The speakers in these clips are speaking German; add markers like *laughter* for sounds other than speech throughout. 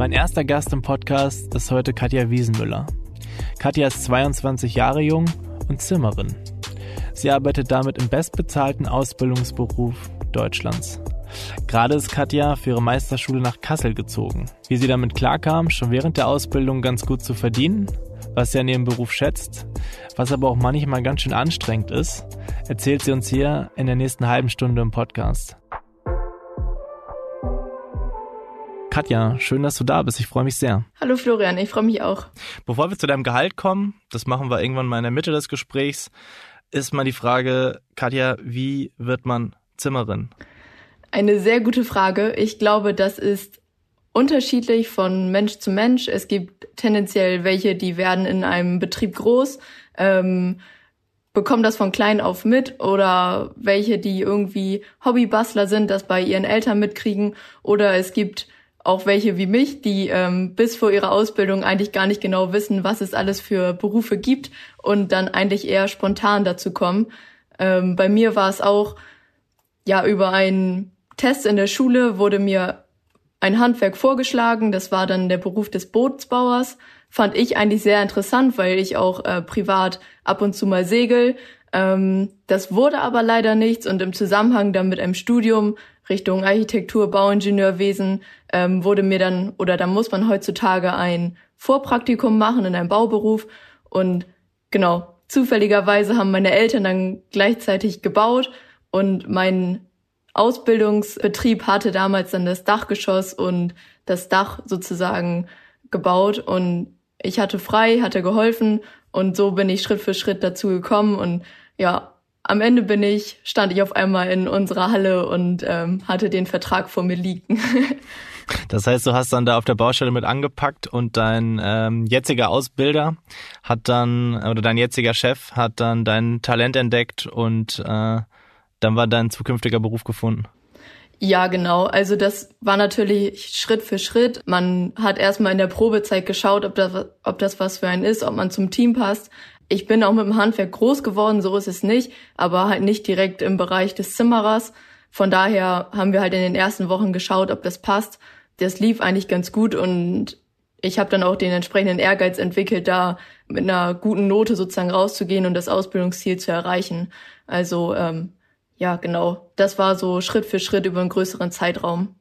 Mein erster Gast im Podcast ist heute Katja Wiesenmüller. Katja ist 22 Jahre jung und Zimmerin. Sie arbeitet damit im bestbezahlten Ausbildungsberuf Deutschlands. Gerade ist Katja für ihre Meisterschule nach Kassel gezogen. Wie sie damit klarkam, schon während der Ausbildung ganz gut zu verdienen, was sie an ihrem Beruf schätzt, was aber auch manchmal ganz schön anstrengend ist, erzählt sie uns hier in der nächsten halben Stunde im Podcast. Katja, schön, dass du da bist. Ich freue mich sehr. Hallo Florian, ich freue mich auch. Bevor wir zu deinem Gehalt kommen, das machen wir irgendwann mal in der Mitte des Gesprächs, ist mal die Frage, Katja, wie wird man Zimmerin? Eine sehr gute Frage. Ich glaube, das ist unterschiedlich von Mensch zu Mensch. Es gibt tendenziell welche, die werden in einem Betrieb groß, ähm, bekommen das von klein auf mit oder welche, die irgendwie Hobbybastler sind, das bei ihren Eltern mitkriegen oder es gibt auch welche wie mich, die ähm, bis vor ihrer Ausbildung eigentlich gar nicht genau wissen, was es alles für Berufe gibt und dann eigentlich eher spontan dazu kommen. Ähm, bei mir war es auch, ja, über einen Test in der Schule wurde mir ein Handwerk vorgeschlagen. Das war dann der Beruf des Bootsbauers. Fand ich eigentlich sehr interessant, weil ich auch äh, privat ab und zu mal segel. Ähm, das wurde aber leider nichts und im Zusammenhang dann mit einem Studium Richtung Architektur, Bauingenieurwesen ähm, wurde mir dann, oder da muss man heutzutage ein Vorpraktikum machen in einem Bauberuf. Und genau, zufälligerweise haben meine Eltern dann gleichzeitig gebaut und mein Ausbildungsbetrieb hatte damals dann das Dachgeschoss und das Dach sozusagen gebaut und ich hatte frei, hatte geholfen und so bin ich Schritt für Schritt dazu gekommen und ja, am Ende bin ich, stand ich auf einmal in unserer Halle und ähm, hatte den Vertrag vor mir liegen. *laughs* Das heißt, du hast dann da auf der Baustelle mit angepackt und dein ähm, jetziger Ausbilder hat dann, oder dein jetziger Chef hat dann dein Talent entdeckt und äh, dann war dein zukünftiger Beruf gefunden. Ja, genau. Also das war natürlich Schritt für Schritt. Man hat erstmal in der Probezeit geschaut, ob das, ob das was für einen ist, ob man zum Team passt ich bin auch mit dem Handwerk groß geworden, so ist es nicht, aber halt nicht direkt im Bereich des Zimmerers. Von daher haben wir halt in den ersten Wochen geschaut, ob das passt. Das lief eigentlich ganz gut und ich habe dann auch den entsprechenden Ehrgeiz entwickelt, da mit einer guten Note sozusagen rauszugehen und das Ausbildungsziel zu erreichen. Also ähm, ja, genau, das war so Schritt für Schritt über einen größeren Zeitraum.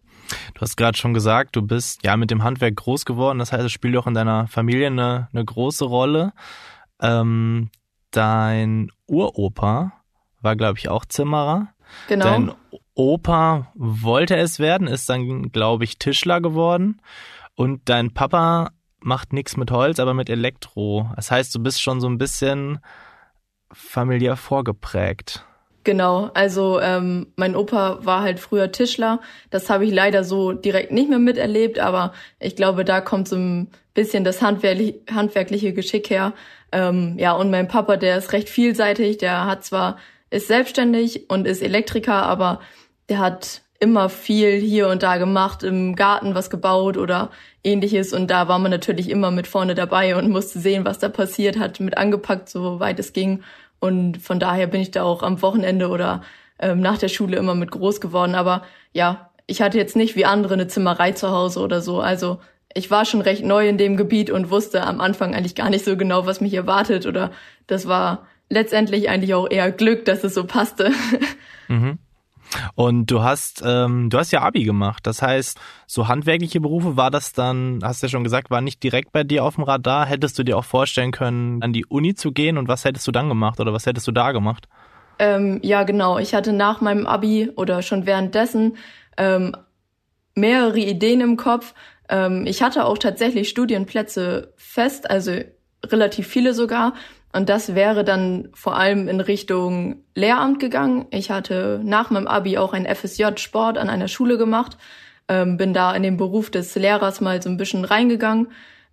Du hast gerade schon gesagt, du bist ja mit dem Handwerk groß geworden. Das heißt, es spielt auch in deiner Familie eine, eine große Rolle. Ähm, dein Uropa war, glaube ich, auch Zimmerer. Genau. Dein Opa wollte es werden, ist dann, glaube ich, Tischler geworden. Und dein Papa macht nichts mit Holz, aber mit Elektro. Das heißt, du bist schon so ein bisschen familiär vorgeprägt. Genau, also ähm, mein Opa war halt früher Tischler. Das habe ich leider so direkt nicht mehr miterlebt, aber ich glaube, da kommt so ein bisschen das handwerkliche, handwerkliche Geschick her. Ähm, ja, und mein Papa, der ist recht vielseitig, der hat zwar, ist selbstständig und ist Elektriker, aber der hat immer viel hier und da gemacht, im Garten was gebaut oder ähnliches. Und da war man natürlich immer mit vorne dabei und musste sehen, was da passiert, hat mit angepackt, soweit es ging. Und von daher bin ich da auch am Wochenende oder ähm, nach der Schule immer mit groß geworden. Aber ja, ich hatte jetzt nicht wie andere eine Zimmerei zu Hause oder so. Also ich war schon recht neu in dem Gebiet und wusste am Anfang eigentlich gar nicht so genau, was mich erwartet oder das war letztendlich eigentlich auch eher Glück, dass es so passte. *laughs* Mhm. Und du hast, ähm, du hast ja Abi gemacht. Das heißt, so handwerkliche Berufe war das dann, hast du ja schon gesagt, war nicht direkt bei dir auf dem Radar. Hättest du dir auch vorstellen können, an die Uni zu gehen und was hättest du dann gemacht oder was hättest du da gemacht? Ähm, ja, genau. Ich hatte nach meinem Abi oder schon währenddessen ähm, mehrere Ideen im Kopf, ähm, ich hatte auch tatsächlich Studienplätze fest, also relativ viele sogar. Und das wäre dann vor allem in Richtung Lehramt gegangen. Ich hatte nach meinem Abi auch ein FSJ Sport an einer Schule gemacht. ähm, bin da in den Beruf des Lehrers mal so ein bisschen reingegangen.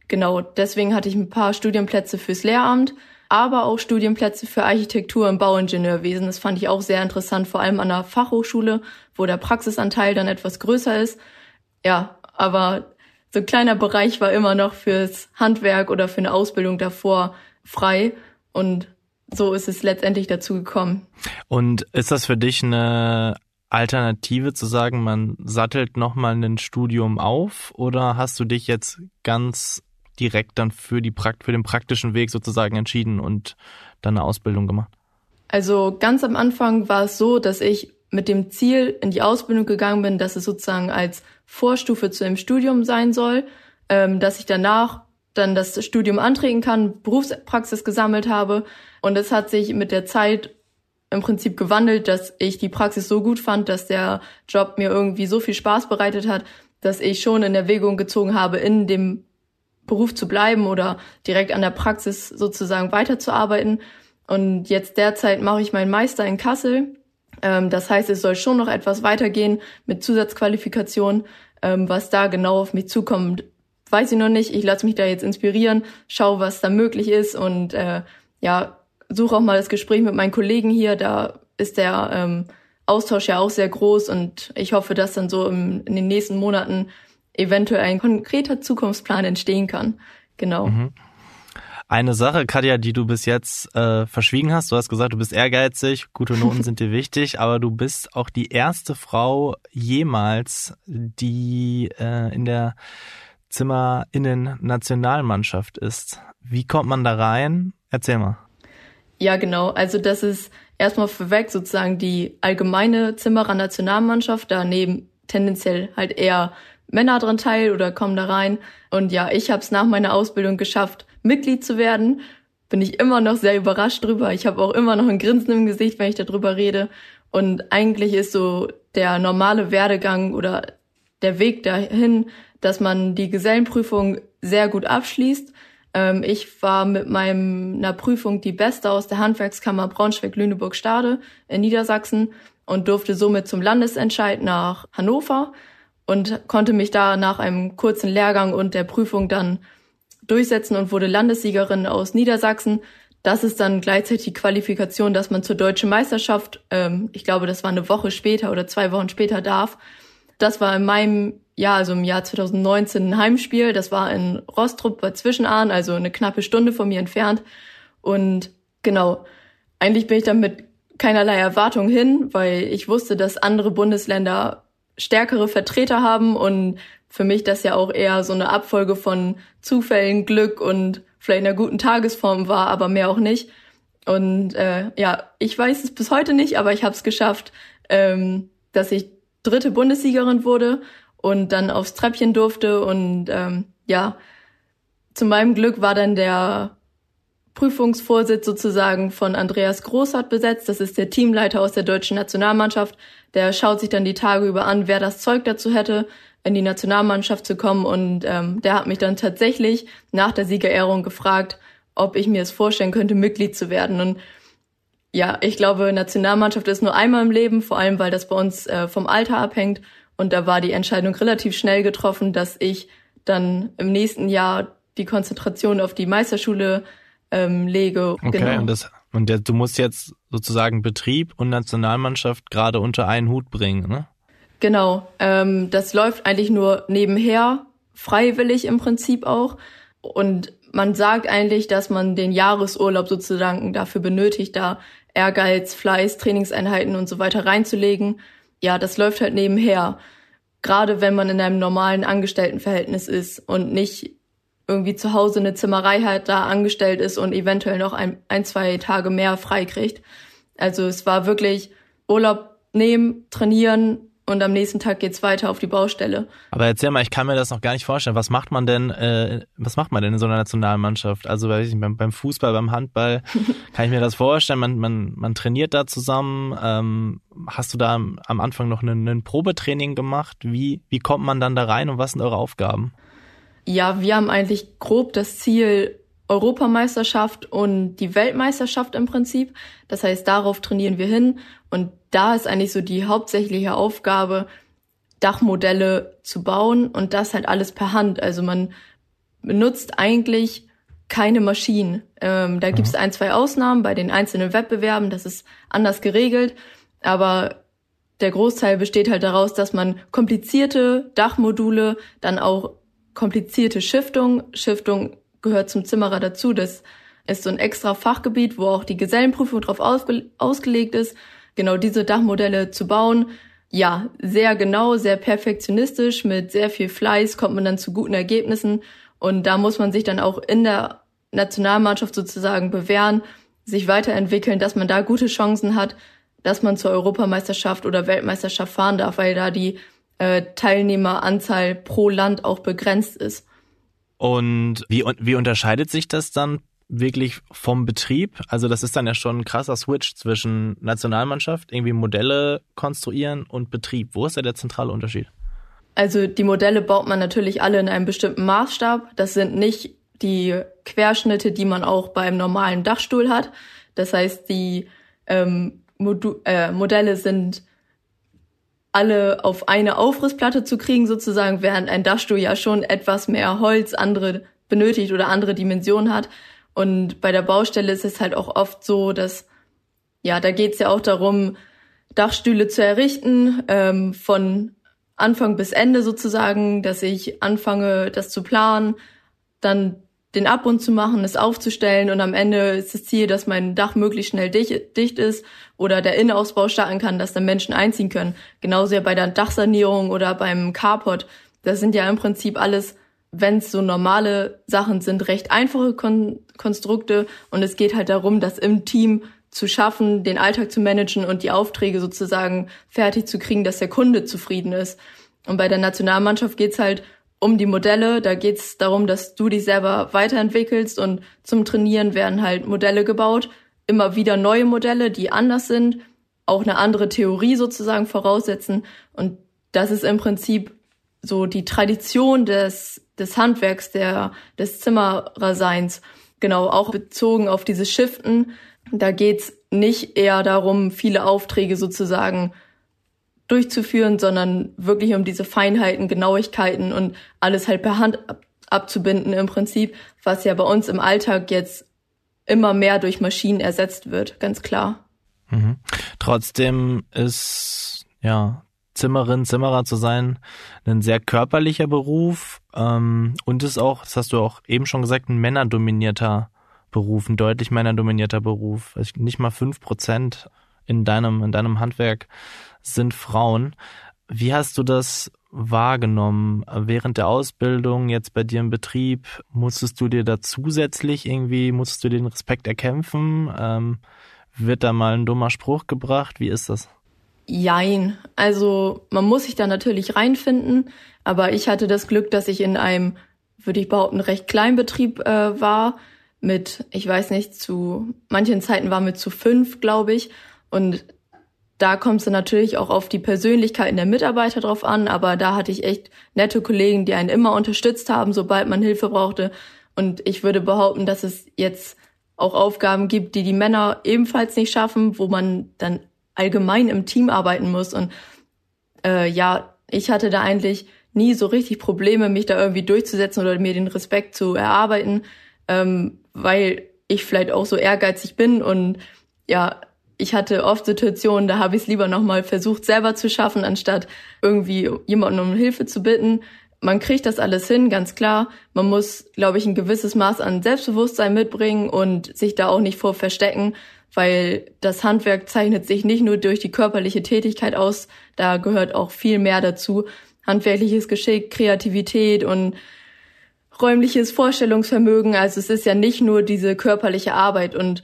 Genau, deswegen hatte ich ein paar Studienplätze fürs Lehramt, aber auch Studienplätze für Architektur und Bauingenieurwesen. Das fand ich auch sehr interessant, vor allem an der Fachhochschule, wo der Praxisanteil dann etwas größer ist. Ja, aber so ein kleiner Bereich war immer noch fürs Handwerk oder für eine Ausbildung davor frei und so ist es letztendlich dazu gekommen. Und ist das für dich eine Alternative zu sagen, man sattelt nochmal ein Studium auf oder hast du dich jetzt ganz direkt dann für, die, für den praktischen Weg sozusagen entschieden und dann eine Ausbildung gemacht? Also ganz am Anfang war es so, dass ich mit dem Ziel in die Ausbildung gegangen bin, dass es sozusagen als Vorstufe zu einem Studium sein soll, ähm, dass ich danach dann das Studium antreten kann, Berufspraxis gesammelt habe. Und es hat sich mit der Zeit im Prinzip gewandelt, dass ich die Praxis so gut fand, dass der Job mir irgendwie so viel Spaß bereitet hat, dass ich schon in Erwägung gezogen habe, in dem Beruf zu bleiben oder direkt an der Praxis sozusagen weiterzuarbeiten. Und jetzt derzeit mache ich meinen Meister in Kassel. Ähm, das heißt, es soll schon noch etwas weitergehen mit Zusatzqualifikation. Ähm, was da genau auf mich zukommt, weiß ich noch nicht. Ich lasse mich da jetzt inspirieren, schaue, was da möglich ist und äh, ja, suche auch mal das Gespräch mit meinen Kollegen hier. Da ist der ähm, Austausch ja auch sehr groß und ich hoffe, dass dann so im, in den nächsten Monaten eventuell ein konkreter Zukunftsplan entstehen kann. Genau. Mhm. Eine Sache, Katja, die du bis jetzt äh, verschwiegen hast, du hast gesagt, du bist ehrgeizig, gute Noten *laughs* sind dir wichtig, aber du bist auch die erste Frau jemals, die äh, in der Zimmerinnen-Nationalmannschaft ist. Wie kommt man da rein? Erzähl mal. Ja, genau. Also das ist erstmal vorweg sozusagen die allgemeine Zimmerer Nationalmannschaft. Da nehmen tendenziell halt eher Männer dran teil oder kommen da rein. Und ja, ich habe es nach meiner Ausbildung geschafft, Mitglied zu werden. Bin ich immer noch sehr überrascht drüber. Ich habe auch immer noch ein Grinsen im Gesicht, wenn ich darüber rede. Und eigentlich ist so der normale Werdegang oder der Weg dahin, dass man die Gesellenprüfung sehr gut abschließt ähm, ich war mit meiner Prüfung die Beste aus der Handwerkskammer Braunschweig-Lüneburg-Stade in Niedersachsen und durfte somit zum Landesentscheid nach Hannover und konnte mich da nach einem kurzen Lehrgang und der Prüfung dann durchsetzen und wurde Landessiegerin aus Niedersachsen. Das ist dann gleichzeitig die Qualifikation, dass man zur deutschen Meisterschaft, ähm, ich glaube, das war eine Woche später oder zwei Wochen später darf. Das war in meinem ja, also im Jahr 2019 ein Heimspiel. Das war in Rostrup bei Zwischenahn, also eine knappe Stunde von mir entfernt. Und genau, eigentlich bin ich dann mit keinerlei Erwartung hin, weil ich wusste, dass andere Bundesländer stärkere Vertreter haben und für mich das ja auch eher so eine Abfolge von Zufällen, Glück und vielleicht einer guten Tagesform war, aber mehr auch nicht. Und äh, ja, ich weiß es bis heute nicht, aber ich habe es geschafft, ähm, dass ich dritte Bundessiegerin wurde und dann aufs Treppchen durfte. Und ähm, ja, zu meinem Glück war dann der Prüfungsvorsitz sozusagen von Andreas Großhardt besetzt. Das ist der Teamleiter aus der deutschen Nationalmannschaft. Der schaut sich dann die Tage über an, wer das Zeug dazu hätte, in die Nationalmannschaft zu kommen. Und ähm, der hat mich dann tatsächlich nach der Siegerehrung gefragt, ob ich mir es vorstellen könnte, Mitglied zu werden. Und ja, ich glaube, Nationalmannschaft ist nur einmal im Leben, vor allem weil das bei uns äh, vom Alter abhängt. Und da war die Entscheidung relativ schnell getroffen, dass ich dann im nächsten Jahr die Konzentration auf die Meisterschule ähm, lege. Okay, genau. und, das, und der, du musst jetzt sozusagen Betrieb und Nationalmannschaft gerade unter einen Hut bringen, ne? Genau, ähm, das läuft eigentlich nur nebenher, freiwillig im Prinzip auch. Und man sagt eigentlich, dass man den Jahresurlaub sozusagen dafür benötigt, da Ehrgeiz, Fleiß, Trainingseinheiten und so weiter reinzulegen ja, das läuft halt nebenher. Gerade wenn man in einem normalen Angestelltenverhältnis ist und nicht irgendwie zu Hause eine Zimmerei halt da angestellt ist und eventuell noch ein, ein zwei Tage mehr frei kriegt. Also es war wirklich Urlaub nehmen, trainieren, und am nächsten Tag geht's weiter auf die Baustelle. Aber erzähl mal, ich kann mir das noch gar nicht vorstellen. Was macht man denn, äh, was macht man denn in so einer Nationalmannschaft? Also weiß ich beim, beim Fußball, beim Handball, *laughs* kann ich mir das vorstellen? Man, man, man trainiert da zusammen. Ähm, hast du da am, am Anfang noch ein Probetraining gemacht? Wie, wie kommt man dann da rein und was sind eure Aufgaben? Ja, wir haben eigentlich grob das Ziel, Europameisterschaft und die Weltmeisterschaft im Prinzip. Das heißt, darauf trainieren wir hin und da ist eigentlich so die hauptsächliche Aufgabe, Dachmodelle zu bauen und das halt alles per Hand. Also man benutzt eigentlich keine Maschinen. Ähm, da gibt es ein, zwei Ausnahmen bei den einzelnen Wettbewerben, das ist anders geregelt, aber der Großteil besteht halt daraus, dass man komplizierte Dachmodule, dann auch komplizierte Schiftung, Schiftung gehört zum Zimmerer dazu, das ist so ein extra Fachgebiet, wo auch die Gesellenprüfung drauf ausge ausgelegt ist, genau diese Dachmodelle zu bauen. Ja, sehr genau, sehr perfektionistisch, mit sehr viel Fleiß kommt man dann zu guten Ergebnissen. Und da muss man sich dann auch in der Nationalmannschaft sozusagen bewähren, sich weiterentwickeln, dass man da gute Chancen hat, dass man zur Europameisterschaft oder Weltmeisterschaft fahren darf, weil da die äh, Teilnehmeranzahl pro Land auch begrenzt ist. Und wie, wie unterscheidet sich das dann wirklich vom Betrieb? Also das ist dann ja schon ein krasser Switch zwischen Nationalmannschaft, irgendwie Modelle konstruieren und Betrieb. Wo ist da der zentrale Unterschied? Also die Modelle baut man natürlich alle in einem bestimmten Maßstab. Das sind nicht die Querschnitte, die man auch beim normalen Dachstuhl hat. Das heißt, die ähm, Modu äh, Modelle sind alle auf eine Aufrissplatte zu kriegen sozusagen, während ein Dachstuhl ja schon etwas mehr Holz andere benötigt oder andere Dimensionen hat. Und bei der Baustelle ist es halt auch oft so, dass, ja, da geht es ja auch darum, Dachstühle zu errichten, ähm, von Anfang bis Ende sozusagen, dass ich anfange, das zu planen, dann den Abbund zu machen, es aufzustellen und am Ende ist das Ziel, dass mein Dach möglichst schnell dicht, ist oder der Innenausbau starten kann, dass dann Menschen einziehen können. Genauso ja bei der Dachsanierung oder beim Carport. Das sind ja im Prinzip alles wenn es so normale Sachen sind, recht einfache Kon Konstrukte und es geht halt darum, das im Team zu schaffen, den Alltag zu managen und die Aufträge sozusagen fertig zu kriegen, dass der Kunde zufrieden ist. Und bei der Nationalmannschaft geht's halt um die Modelle. Da geht's darum, dass du dich selber weiterentwickelst und zum Trainieren werden halt Modelle gebaut. Immer wieder neue Modelle, die anders sind, auch eine andere Theorie sozusagen voraussetzen. Und das ist im Prinzip so die Tradition des des Handwerks, der, des Zimmererseins. Genau, auch bezogen auf diese Shiften. Da geht's nicht eher darum, viele Aufträge sozusagen durchzuführen, sondern wirklich um diese Feinheiten, Genauigkeiten und alles halt per Hand ab abzubinden im Prinzip, was ja bei uns im Alltag jetzt immer mehr durch Maschinen ersetzt wird, ganz klar. Mhm. Trotzdem ist ja Zimmerin, Zimmerer zu sein, ein sehr körperlicher Beruf ähm, und ist auch, das hast du auch eben schon gesagt, ein männerdominierter Beruf, ein deutlich männerdominierter Beruf. Also nicht mal fünf Prozent in deinem, in deinem Handwerk sind Frauen. Wie hast du das wahrgenommen während der Ausbildung, jetzt bei dir im Betrieb? Musstest du dir da zusätzlich irgendwie, musstest du den Respekt erkämpfen? Ähm, wird da mal ein dummer Spruch gebracht? Wie ist das? Jein. Also man muss sich da natürlich reinfinden, aber ich hatte das Glück, dass ich in einem, würde ich behaupten, recht kleinen Betrieb äh, war. Mit, ich weiß nicht, zu manchen Zeiten war mit zu fünf, glaube ich. Und da kommt es natürlich auch auf die Persönlichkeiten der Mitarbeiter drauf an, aber da hatte ich echt nette Kollegen, die einen immer unterstützt haben, sobald man Hilfe brauchte. Und ich würde behaupten, dass es jetzt auch Aufgaben gibt, die die Männer ebenfalls nicht schaffen, wo man dann allgemein im Team arbeiten muss. Und äh, ja, ich hatte da eigentlich nie so richtig Probleme, mich da irgendwie durchzusetzen oder mir den Respekt zu erarbeiten, ähm, weil ich vielleicht auch so ehrgeizig bin und ja, ich hatte oft Situationen, da habe ich es lieber nochmal versucht, selber zu schaffen, anstatt irgendwie jemanden um Hilfe zu bitten. Man kriegt das alles hin, ganz klar. Man muss, glaube ich, ein gewisses Maß an Selbstbewusstsein mitbringen und sich da auch nicht vor verstecken weil das Handwerk zeichnet sich nicht nur durch die körperliche Tätigkeit aus, da gehört auch viel mehr dazu. Handwerkliches Geschick, Kreativität und räumliches Vorstellungsvermögen. Also es ist ja nicht nur diese körperliche Arbeit und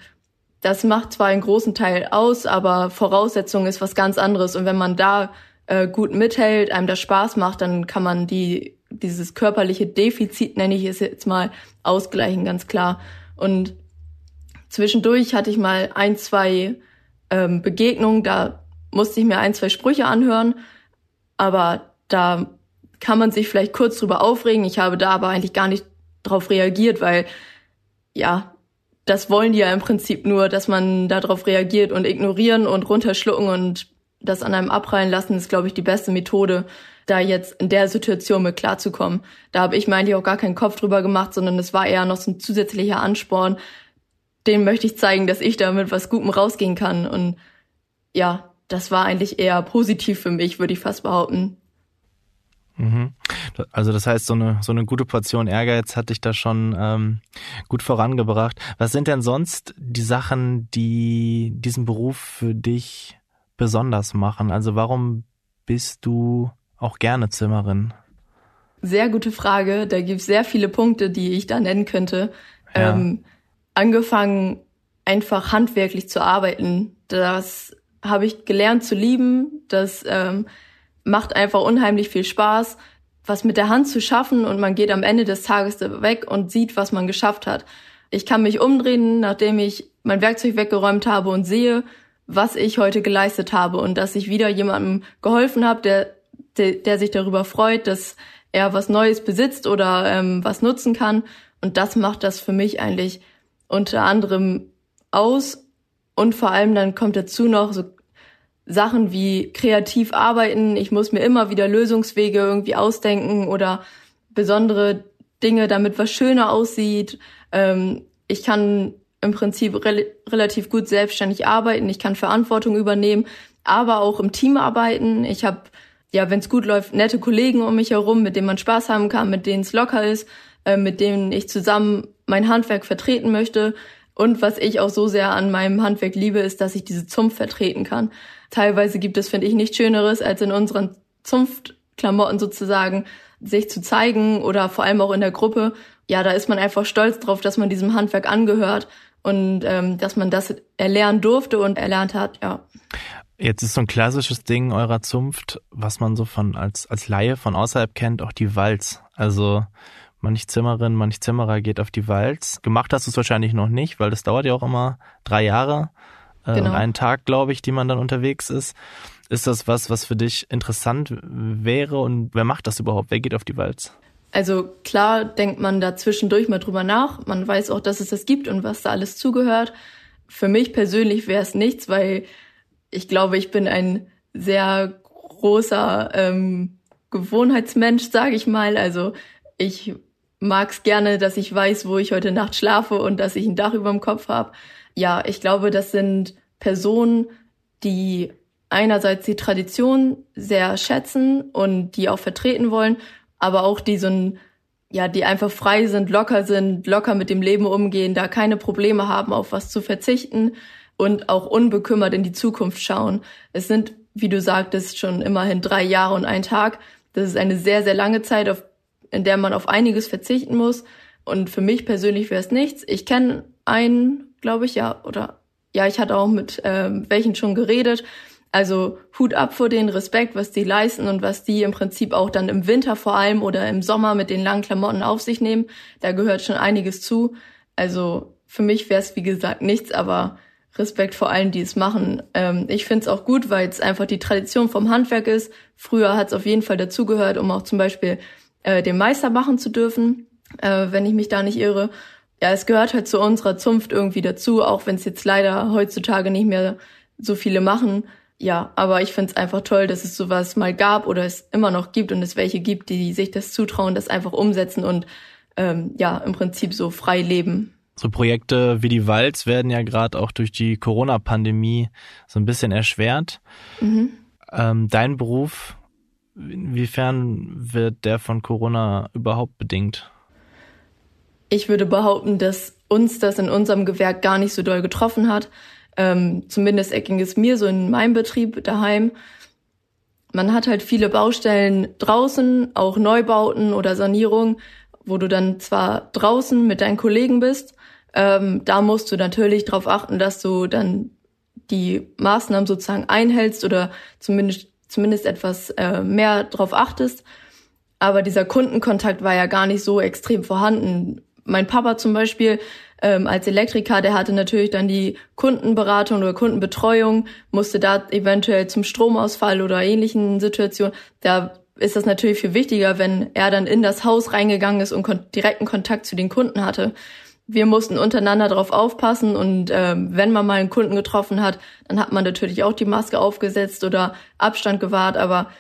das macht zwar einen großen Teil aus, aber Voraussetzung ist was ganz anderes. Und wenn man da äh, gut mithält, einem das Spaß macht, dann kann man die, dieses körperliche Defizit, nenne ich es jetzt mal, ausgleichen, ganz klar. Und Zwischendurch hatte ich mal ein, zwei ähm, Begegnungen, da musste ich mir ein, zwei Sprüche anhören, aber da kann man sich vielleicht kurz drüber aufregen. Ich habe da aber eigentlich gar nicht drauf reagiert, weil ja, das wollen die ja im Prinzip nur, dass man darauf reagiert und ignorieren und runterschlucken und das an einem abprallen lassen ist, glaube ich, die beste Methode. da jetzt in der Situation mit klarzukommen. Da habe ich mir eigentlich auch gar keinen Kopf drüber gemacht, sondern es war eher noch so ein zusätzlicher Ansporn. Den möchte ich zeigen, dass ich da mit was Gutem rausgehen kann. Und ja, das war eigentlich eher positiv für mich, würde ich fast behaupten. Mhm. Also das heißt, so eine, so eine gute Portion Ehrgeiz hat dich da schon ähm, gut vorangebracht. Was sind denn sonst die Sachen, die diesen Beruf für dich besonders machen? Also warum bist du auch gerne Zimmerin? Sehr gute Frage. Da gibt es sehr viele Punkte, die ich da nennen könnte. Ja. Ähm, angefangen, einfach handwerklich zu arbeiten. Das habe ich gelernt zu lieben. Das ähm, macht einfach unheimlich viel Spaß, was mit der Hand zu schaffen und man geht am Ende des Tages weg und sieht, was man geschafft hat. Ich kann mich umdrehen, nachdem ich mein Werkzeug weggeräumt habe und sehe, was ich heute geleistet habe und dass ich wieder jemandem geholfen habe, der, der, der sich darüber freut, dass er was Neues besitzt oder ähm, was nutzen kann. Und das macht das für mich eigentlich unter anderem aus. Und vor allem dann kommt dazu noch so Sachen wie kreativ arbeiten. Ich muss mir immer wieder Lösungswege irgendwie ausdenken oder besondere Dinge, damit was schöner aussieht. Ähm, ich kann im Prinzip re relativ gut selbstständig arbeiten. Ich kann Verantwortung übernehmen, aber auch im Team arbeiten. Ich habe, ja, wenn es gut läuft, nette Kollegen um mich herum, mit denen man Spaß haben kann, mit denen es locker ist, äh, mit denen ich zusammen mein Handwerk vertreten möchte. Und was ich auch so sehr an meinem Handwerk liebe, ist, dass ich diese Zunft vertreten kann. Teilweise gibt es, finde ich, nichts Schöneres, als in unseren Zunftklamotten sozusagen sich zu zeigen oder vor allem auch in der Gruppe. Ja, da ist man einfach stolz drauf, dass man diesem Handwerk angehört und ähm, dass man das erlernen durfte und erlernt hat, ja. Jetzt ist so ein klassisches Ding eurer Zunft, was man so von als als Laie von außerhalb kennt, auch die Walz. Also manch Zimmerin, manch Zimmerer geht auf die Walz. Gemacht hast du es wahrscheinlich noch nicht, weil das dauert ja auch immer drei Jahre äh, genau. und einen Tag, glaube ich, die man dann unterwegs ist. Ist das was, was für dich interessant wäre und wer macht das überhaupt? Wer geht auf die Walz? Also klar denkt man da zwischendurch mal drüber nach. Man weiß auch, dass es das gibt und was da alles zugehört. Für mich persönlich wäre es nichts, weil ich glaube, ich bin ein sehr großer ähm, Gewohnheitsmensch, sage ich mal. Also ich mag es gerne, dass ich weiß, wo ich heute Nacht schlafe und dass ich ein Dach über dem Kopf habe. Ja, ich glaube, das sind Personen, die einerseits die Tradition sehr schätzen und die auch vertreten wollen, aber auch die so ein, ja, die einfach frei sind, locker sind, locker mit dem Leben umgehen, da keine Probleme haben, auf was zu verzichten und auch unbekümmert in die Zukunft schauen. Es sind, wie du sagtest, schon immerhin drei Jahre und ein Tag. Das ist eine sehr, sehr lange Zeit, auf in der man auf einiges verzichten muss. Und für mich persönlich wäre es nichts. Ich kenne einen, glaube ich, ja, oder ja, ich hatte auch mit ähm, welchen schon geredet. Also Hut ab vor den Respekt, was die leisten und was die im Prinzip auch dann im Winter vor allem oder im Sommer mit den langen Klamotten auf sich nehmen. Da gehört schon einiges zu. Also für mich wäre es wie gesagt nichts, aber Respekt vor allen, die es machen. Ähm, ich finde es auch gut, weil es einfach die Tradition vom Handwerk ist. Früher hat es auf jeden Fall dazugehört, um auch zum Beispiel äh, den Meister machen zu dürfen, äh, wenn ich mich da nicht irre. Ja, es gehört halt zu unserer Zunft irgendwie dazu, auch wenn es jetzt leider heutzutage nicht mehr so viele machen. Ja, aber ich finde es einfach toll, dass es sowas mal gab oder es immer noch gibt und es welche gibt, die sich das zutrauen, das einfach umsetzen und ähm, ja, im Prinzip so frei leben. So Projekte wie die Walz werden ja gerade auch durch die Corona-Pandemie so ein bisschen erschwert. Mhm. Ähm, dein Beruf Inwiefern wird der von Corona überhaupt bedingt? Ich würde behaupten, dass uns das in unserem Gewerk gar nicht so doll getroffen hat. Ähm, zumindest ging es mir so in meinem Betrieb daheim. Man hat halt viele Baustellen draußen, auch Neubauten oder Sanierung, wo du dann zwar draußen mit deinen Kollegen bist, ähm, da musst du natürlich darauf achten, dass du dann die Maßnahmen sozusagen einhältst oder zumindest zumindest etwas äh, mehr drauf achtest. Aber dieser Kundenkontakt war ja gar nicht so extrem vorhanden. Mein Papa zum Beispiel ähm, als Elektriker, der hatte natürlich dann die Kundenberatung oder Kundenbetreuung, musste da eventuell zum Stromausfall oder ähnlichen Situationen. Da ist das natürlich viel wichtiger, wenn er dann in das Haus reingegangen ist und kon direkten Kontakt zu den Kunden hatte wir mussten untereinander darauf aufpassen und äh, wenn man mal einen Kunden getroffen hat, dann hat man natürlich auch die Maske aufgesetzt oder Abstand gewahrt. Aber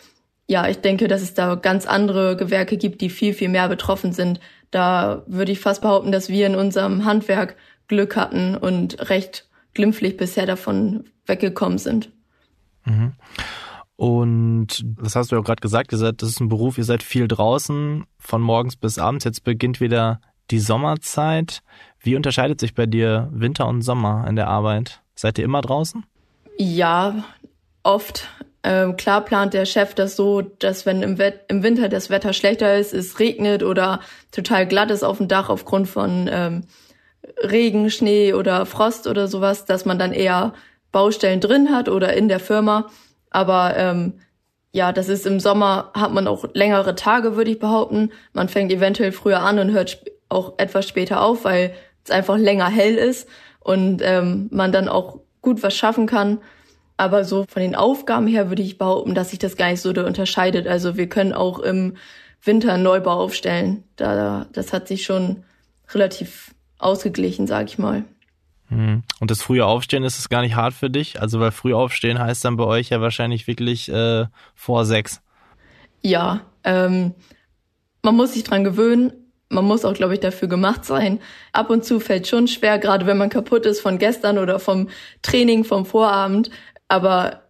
ja, ich denke, dass es da ganz andere Gewerke gibt, die viel, viel mehr betroffen sind. Da würde ich fast behaupten, dass wir in unserem Handwerk Glück hatten und recht glimpflich bisher davon weggekommen sind. Mhm. Und das hast du ja gerade gesagt, ihr seid, das ist ein Beruf, ihr seid viel draußen, von morgens bis abends. Jetzt beginnt wieder die Sommerzeit. Wie unterscheidet sich bei dir Winter und Sommer in der Arbeit? Seid ihr immer draußen? Ja, oft. Ähm, klar plant der Chef das so, dass wenn im, Wett im Winter das Wetter schlechter ist, es regnet oder total glatt ist auf dem Dach aufgrund von ähm, Regen, Schnee oder Frost oder sowas, dass man dann eher Baustellen drin hat oder in der Firma. Aber ähm, ja, das ist im Sommer, hat man auch längere Tage, würde ich behaupten. Man fängt eventuell früher an und hört auch etwas später auf, weil es einfach länger hell ist und ähm, man dann auch gut was schaffen kann. Aber so von den Aufgaben her würde ich behaupten, dass sich das gar nicht so unterscheidet. Also wir können auch im Winter einen Neubau aufstellen. Da, das hat sich schon relativ ausgeglichen, sag ich mal. Hm. Und das frühe Aufstehen ist es gar nicht hart für dich? Also weil früh aufstehen heißt dann bei euch ja wahrscheinlich wirklich äh, vor sechs. Ja, ähm, man muss sich dran gewöhnen. Man muss auch, glaube ich, dafür gemacht sein. Ab und zu fällt schon schwer, gerade wenn man kaputt ist von gestern oder vom Training, vom Vorabend. Aber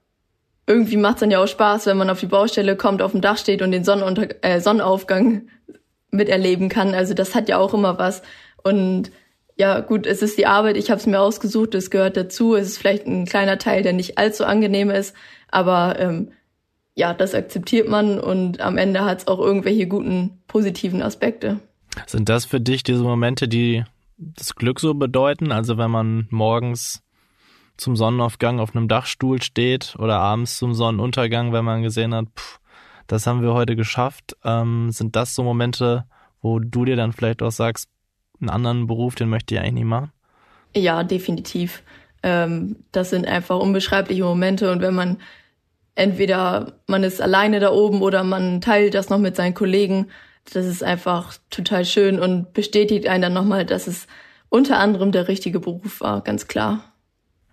irgendwie macht es dann ja auch Spaß, wenn man auf die Baustelle kommt, auf dem Dach steht und den Sonnenunter äh, Sonnenaufgang *laughs* miterleben kann. Also das hat ja auch immer was. Und ja gut, es ist die Arbeit, ich habe es mir ausgesucht, es gehört dazu, es ist vielleicht ein kleiner Teil, der nicht allzu angenehm ist, aber ähm, ja, das akzeptiert man und am Ende hat es auch irgendwelche guten, positiven Aspekte. Sind das für dich diese Momente, die das Glück so bedeuten? Also wenn man morgens zum Sonnenaufgang auf einem Dachstuhl steht oder abends zum Sonnenuntergang, wenn man gesehen hat, pff, das haben wir heute geschafft, ähm, sind das so Momente, wo du dir dann vielleicht auch sagst, einen anderen Beruf, den möchte ich eigentlich nicht machen? Ja, definitiv. Ähm, das sind einfach unbeschreibliche Momente und wenn man entweder man ist alleine da oben oder man teilt das noch mit seinen Kollegen, das ist einfach total schön und bestätigt einen dann nochmal, dass es unter anderem der richtige Beruf war, ganz klar.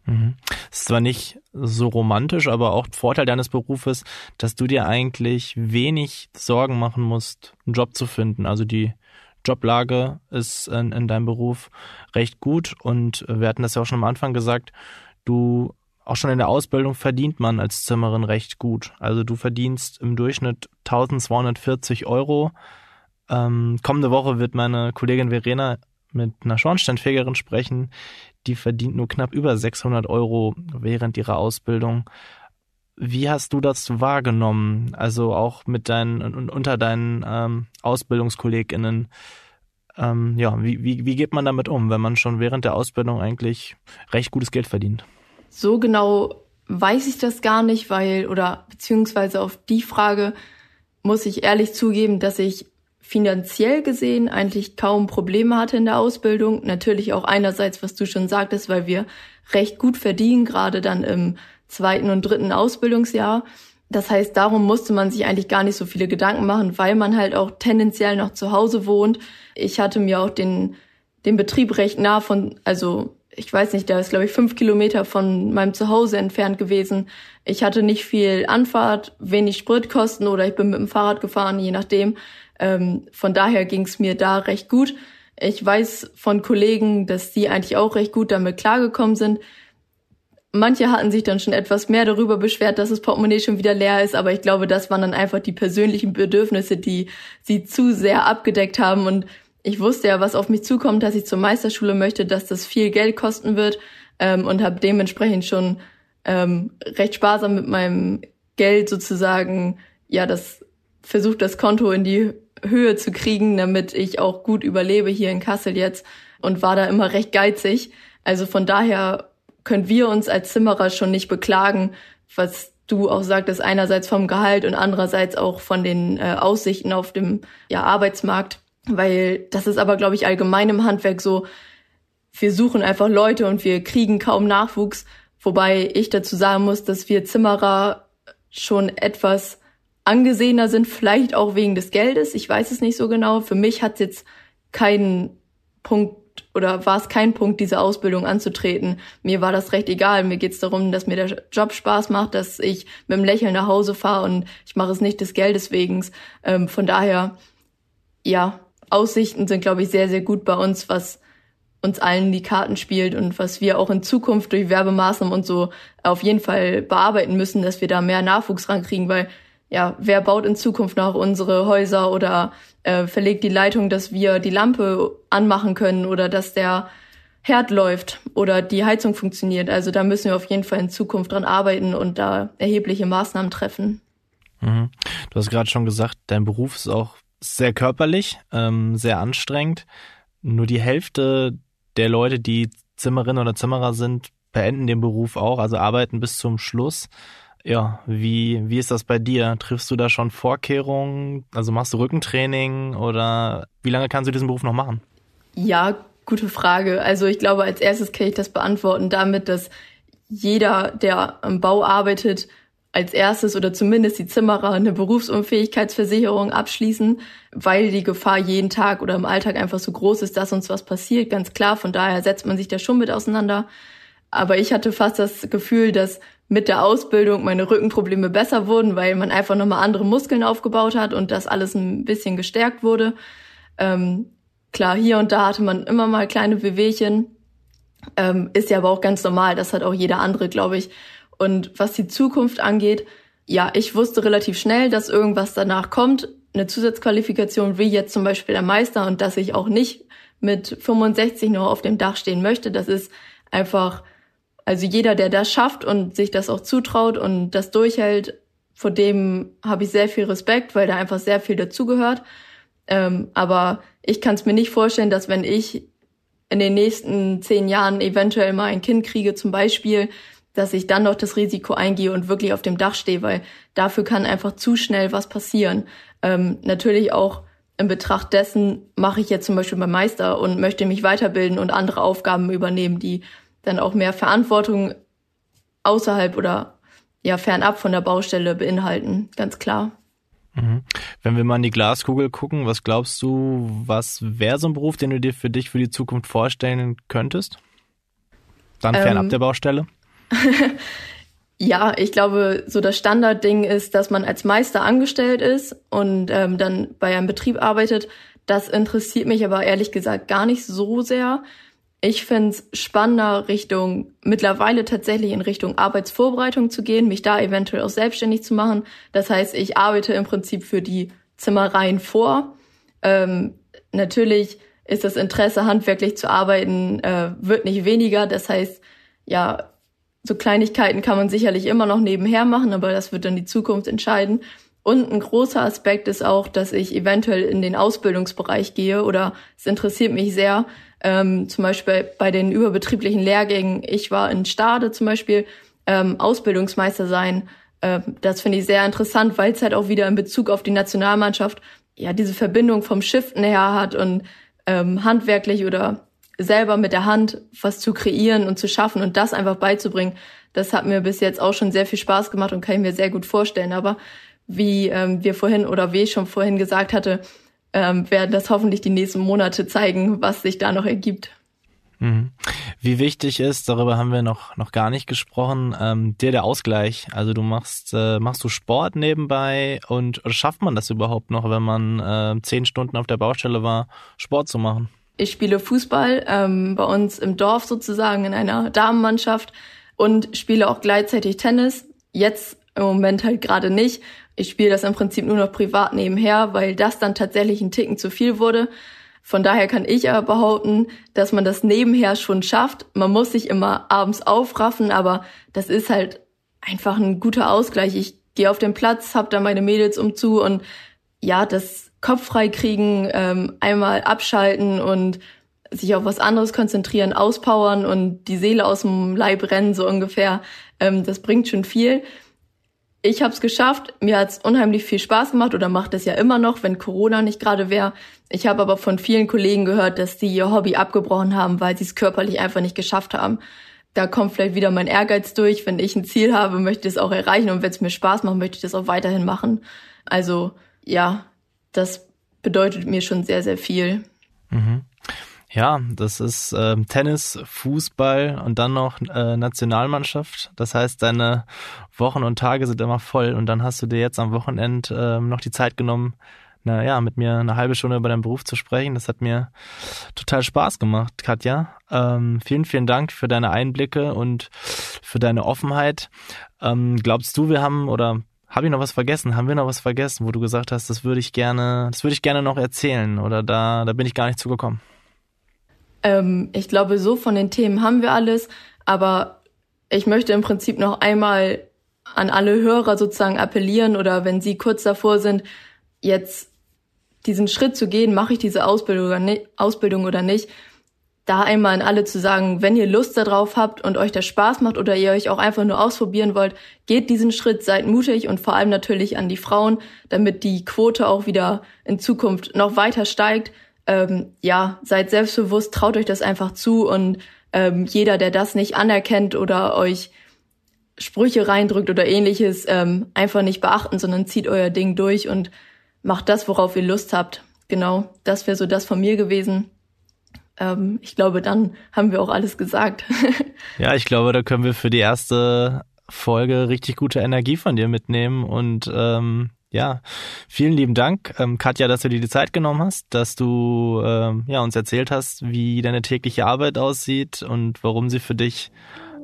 Mhm. Ist zwar nicht so romantisch, aber auch Vorteil deines Berufes, dass du dir eigentlich wenig Sorgen machen musst, einen Job zu finden. Also die Joblage ist in, in deinem Beruf recht gut und wir hatten das ja auch schon am Anfang gesagt, du auch schon in der Ausbildung verdient man als Zimmerin recht gut. Also du verdienst im Durchschnitt 1240 Euro. Ähm, kommende Woche wird meine Kollegin Verena mit einer Schornsteinfegerin sprechen. Die verdient nur knapp über 600 Euro während ihrer Ausbildung. Wie hast du das wahrgenommen? Also auch mit deinen unter deinen ähm, AusbildungskollegInnen. Ähm, ja, wie, wie, wie geht man damit um, wenn man schon während der Ausbildung eigentlich recht gutes Geld verdient? So genau weiß ich das gar nicht, weil, oder beziehungsweise auf die Frage muss ich ehrlich zugeben, dass ich finanziell gesehen eigentlich kaum Probleme hatte in der Ausbildung. Natürlich auch einerseits, was du schon sagtest, weil wir recht gut verdienen, gerade dann im zweiten und dritten Ausbildungsjahr. Das heißt, darum musste man sich eigentlich gar nicht so viele Gedanken machen, weil man halt auch tendenziell noch zu Hause wohnt. Ich hatte mir auch den, den Betrieb recht nah von, also ich weiß nicht, der ist glaube ich fünf Kilometer von meinem Zuhause entfernt gewesen. Ich hatte nicht viel Anfahrt, wenig Spritkosten oder ich bin mit dem Fahrrad gefahren, je nachdem. Ähm, von daher ging es mir da recht gut. Ich weiß von Kollegen, dass die eigentlich auch recht gut damit klargekommen sind. Manche hatten sich dann schon etwas mehr darüber beschwert, dass das Portemonnaie schon wieder leer ist, aber ich glaube, das waren dann einfach die persönlichen Bedürfnisse, die sie zu sehr abgedeckt haben. Und ich wusste ja, was auf mich zukommt, dass ich zur Meisterschule möchte, dass das viel Geld kosten wird ähm, und habe dementsprechend schon ähm, recht sparsam mit meinem Geld sozusagen, ja, das versucht, das Konto in die Höhe zu kriegen, damit ich auch gut überlebe hier in Kassel jetzt und war da immer recht geizig. Also von daher können wir uns als Zimmerer schon nicht beklagen, was du auch sagtest, einerseits vom Gehalt und andererseits auch von den äh, Aussichten auf dem ja, Arbeitsmarkt. Weil das ist aber, glaube ich, allgemein im Handwerk so, wir suchen einfach Leute und wir kriegen kaum Nachwuchs. Wobei ich dazu sagen muss, dass wir Zimmerer schon etwas angesehener sind, vielleicht auch wegen des Geldes. Ich weiß es nicht so genau. Für mich hat es jetzt keinen Punkt oder war es kein Punkt, diese Ausbildung anzutreten. Mir war das recht egal. Mir geht es darum, dass mir der Job Spaß macht, dass ich mit einem Lächeln nach Hause fahre und ich mache es nicht des Geldes wegen. Ähm, von daher, ja, Aussichten sind, glaube ich, sehr, sehr gut bei uns, was uns allen die Karten spielt und was wir auch in Zukunft durch Werbemaßnahmen und so auf jeden Fall bearbeiten müssen, dass wir da mehr Nachwuchs rankriegen, weil ja, wer baut in Zukunft noch unsere Häuser oder äh, verlegt die Leitung, dass wir die Lampe anmachen können oder dass der Herd läuft oder die Heizung funktioniert. Also da müssen wir auf jeden Fall in Zukunft dran arbeiten und da erhebliche Maßnahmen treffen. Mhm. Du hast gerade schon gesagt, dein Beruf ist auch sehr körperlich, ähm, sehr anstrengend. Nur die Hälfte der Leute, die Zimmerin oder Zimmerer sind, beenden den Beruf auch, also arbeiten bis zum Schluss. Ja, wie, wie ist das bei dir? Triffst du da schon Vorkehrungen? Also machst du Rückentraining oder wie lange kannst du diesen Beruf noch machen? Ja, gute Frage. Also ich glaube, als erstes kann ich das beantworten damit, dass jeder, der am Bau arbeitet, als erstes oder zumindest die Zimmerer eine Berufsunfähigkeitsversicherung abschließen, weil die Gefahr jeden Tag oder im Alltag einfach so groß ist, dass uns was passiert, ganz klar. Von daher setzt man sich da schon mit auseinander. Aber ich hatte fast das Gefühl, dass mit der Ausbildung meine Rückenprobleme besser wurden, weil man einfach nochmal andere Muskeln aufgebaut hat und das alles ein bisschen gestärkt wurde. Ähm, klar, hier und da hatte man immer mal kleine Wehwehchen. Ähm, ist ja aber auch ganz normal. Das hat auch jeder andere, glaube ich. Und was die Zukunft angeht, ja, ich wusste relativ schnell, dass irgendwas danach kommt. Eine Zusatzqualifikation wie jetzt zum Beispiel der Meister und dass ich auch nicht mit 65 noch auf dem Dach stehen möchte. Das ist einfach, also jeder, der das schafft und sich das auch zutraut und das durchhält, vor dem habe ich sehr viel Respekt, weil da einfach sehr viel dazugehört. Ähm, aber ich kann es mir nicht vorstellen, dass wenn ich in den nächsten zehn Jahren eventuell mal ein Kind kriege zum Beispiel, dass ich dann noch das Risiko eingehe und wirklich auf dem Dach stehe, weil dafür kann einfach zu schnell was passieren. Ähm, natürlich auch in Betracht dessen mache ich jetzt zum Beispiel beim Meister und möchte mich weiterbilden und andere Aufgaben übernehmen, die dann auch mehr Verantwortung außerhalb oder ja fernab von der Baustelle beinhalten, ganz klar. Mhm. Wenn wir mal in die Glaskugel gucken, was glaubst du, was wäre so ein Beruf, den du dir für dich für die Zukunft vorstellen könntest? Dann fernab ähm, der Baustelle? *laughs* ja, ich glaube, so das Standardding ist, dass man als Meister angestellt ist und ähm, dann bei einem Betrieb arbeitet. Das interessiert mich aber ehrlich gesagt gar nicht so sehr. Ich finde es spannender, Richtung, mittlerweile tatsächlich in Richtung Arbeitsvorbereitung zu gehen, mich da eventuell auch selbstständig zu machen. Das heißt, ich arbeite im Prinzip für die Zimmereien vor. Ähm, natürlich ist das Interesse, handwerklich zu arbeiten, äh, wird nicht weniger. Das heißt, ja, so Kleinigkeiten kann man sicherlich immer noch nebenher machen, aber das wird dann die Zukunft entscheiden. Und ein großer Aspekt ist auch, dass ich eventuell in den Ausbildungsbereich gehe oder es interessiert mich sehr, ähm, zum Beispiel bei den überbetrieblichen Lehrgängen. Ich war in Stade zum Beispiel ähm, Ausbildungsmeister sein. Ähm, das finde ich sehr interessant, weil es halt auch wieder in Bezug auf die Nationalmannschaft ja diese Verbindung vom Schifften her hat und ähm, handwerklich oder selber mit der Hand was zu kreieren und zu schaffen und das einfach beizubringen, das hat mir bis jetzt auch schon sehr viel Spaß gemacht und kann ich mir sehr gut vorstellen. Aber wie ähm, wir vorhin oder wie ich schon vorhin gesagt hatte, ähm, werden das hoffentlich die nächsten Monate zeigen, was sich da noch ergibt. Mhm. Wie wichtig ist, darüber haben wir noch noch gar nicht gesprochen, ähm, dir der Ausgleich. Also du machst äh, machst du Sport nebenbei und schafft man das überhaupt noch, wenn man äh, zehn Stunden auf der Baustelle war, Sport zu machen? Ich spiele Fußball ähm, bei uns im Dorf sozusagen in einer Damenmannschaft und spiele auch gleichzeitig Tennis. Jetzt im Moment halt gerade nicht. Ich spiele das im Prinzip nur noch privat nebenher, weil das dann tatsächlich ein Ticken zu viel wurde. Von daher kann ich aber behaupten, dass man das nebenher schon schafft. Man muss sich immer abends aufraffen, aber das ist halt einfach ein guter Ausgleich. Ich gehe auf den Platz, hab da meine Mädels umzu und ja, das Kopf frei kriegen, ähm, einmal abschalten und sich auf was anderes konzentrieren, auspowern und die Seele aus dem Leib rennen, so ungefähr. Ähm, das bringt schon viel. Ich habe es geschafft. Mir hat's unheimlich viel Spaß gemacht oder macht es ja immer noch, wenn Corona nicht gerade wäre. Ich habe aber von vielen Kollegen gehört, dass die ihr Hobby abgebrochen haben, weil sie es körperlich einfach nicht geschafft haben. Da kommt vielleicht wieder mein Ehrgeiz durch. Wenn ich ein Ziel habe, möchte ich es auch erreichen und wenn es mir Spaß macht, möchte ich das auch weiterhin machen. Also ja, das bedeutet mir schon sehr, sehr viel. Mhm. Ja, das ist äh, Tennis, Fußball und dann noch äh, Nationalmannschaft. Das heißt, deine Wochen und Tage sind immer voll und dann hast du dir jetzt am Wochenende äh, noch die Zeit genommen, na ja, mit mir eine halbe Stunde über deinen Beruf zu sprechen. Das hat mir total Spaß gemacht, Katja. Ähm, vielen, vielen Dank für deine Einblicke und für deine Offenheit. Ähm, glaubst du, wir haben oder habe ich noch was vergessen? Haben wir noch was vergessen, wo du gesagt hast, das würde ich gerne, das würde ich gerne noch erzählen oder da, da bin ich gar nicht zugekommen? Ähm, ich glaube, so von den Themen haben wir alles, aber ich möchte im Prinzip noch einmal an alle Hörer sozusagen appellieren oder wenn sie kurz davor sind, jetzt diesen Schritt zu gehen, mache ich diese Ausbildung oder, nicht, Ausbildung oder nicht, da einmal an alle zu sagen, wenn ihr Lust darauf habt und euch das Spaß macht oder ihr euch auch einfach nur ausprobieren wollt, geht diesen Schritt, seid mutig und vor allem natürlich an die Frauen, damit die Quote auch wieder in Zukunft noch weiter steigt, ähm, ja, seid selbstbewusst, traut euch das einfach zu und ähm, jeder, der das nicht anerkennt oder euch Sprüche reindrückt oder ähnliches, ähm, einfach nicht beachten, sondern zieht euer Ding durch und macht das, worauf ihr Lust habt. Genau, das wäre so das von mir gewesen. Ähm, ich glaube, dann haben wir auch alles gesagt. *laughs* ja, ich glaube, da können wir für die erste Folge richtig gute Energie von dir mitnehmen und ähm, ja, vielen lieben Dank, ähm, Katja, dass du dir die Zeit genommen hast, dass du ähm, ja, uns erzählt hast, wie deine tägliche Arbeit aussieht und warum sie für dich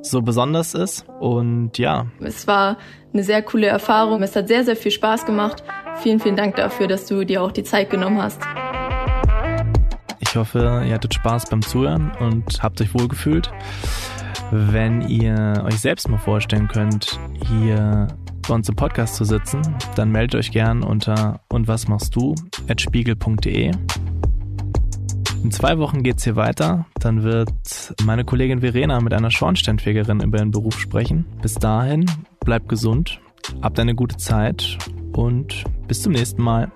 so besonders ist. Und ja. Es war eine sehr coole Erfahrung. Es hat sehr, sehr viel Spaß gemacht. Vielen, vielen Dank dafür, dass du dir auch die Zeit genommen hast. Ich hoffe, ihr hattet Spaß beim Zuhören und habt euch wohlgefühlt. Wenn ihr euch selbst mal vorstellen könnt, hier bei uns im Podcast zu sitzen, dann meldet euch gern unter und was machst du at spiegel.de. In zwei Wochen geht's hier weiter. Dann wird meine Kollegin Verena mit einer Schornsteinfegerin über ihren Beruf sprechen. Bis dahin, bleibt gesund, habt eine gute Zeit und bis zum nächsten Mal.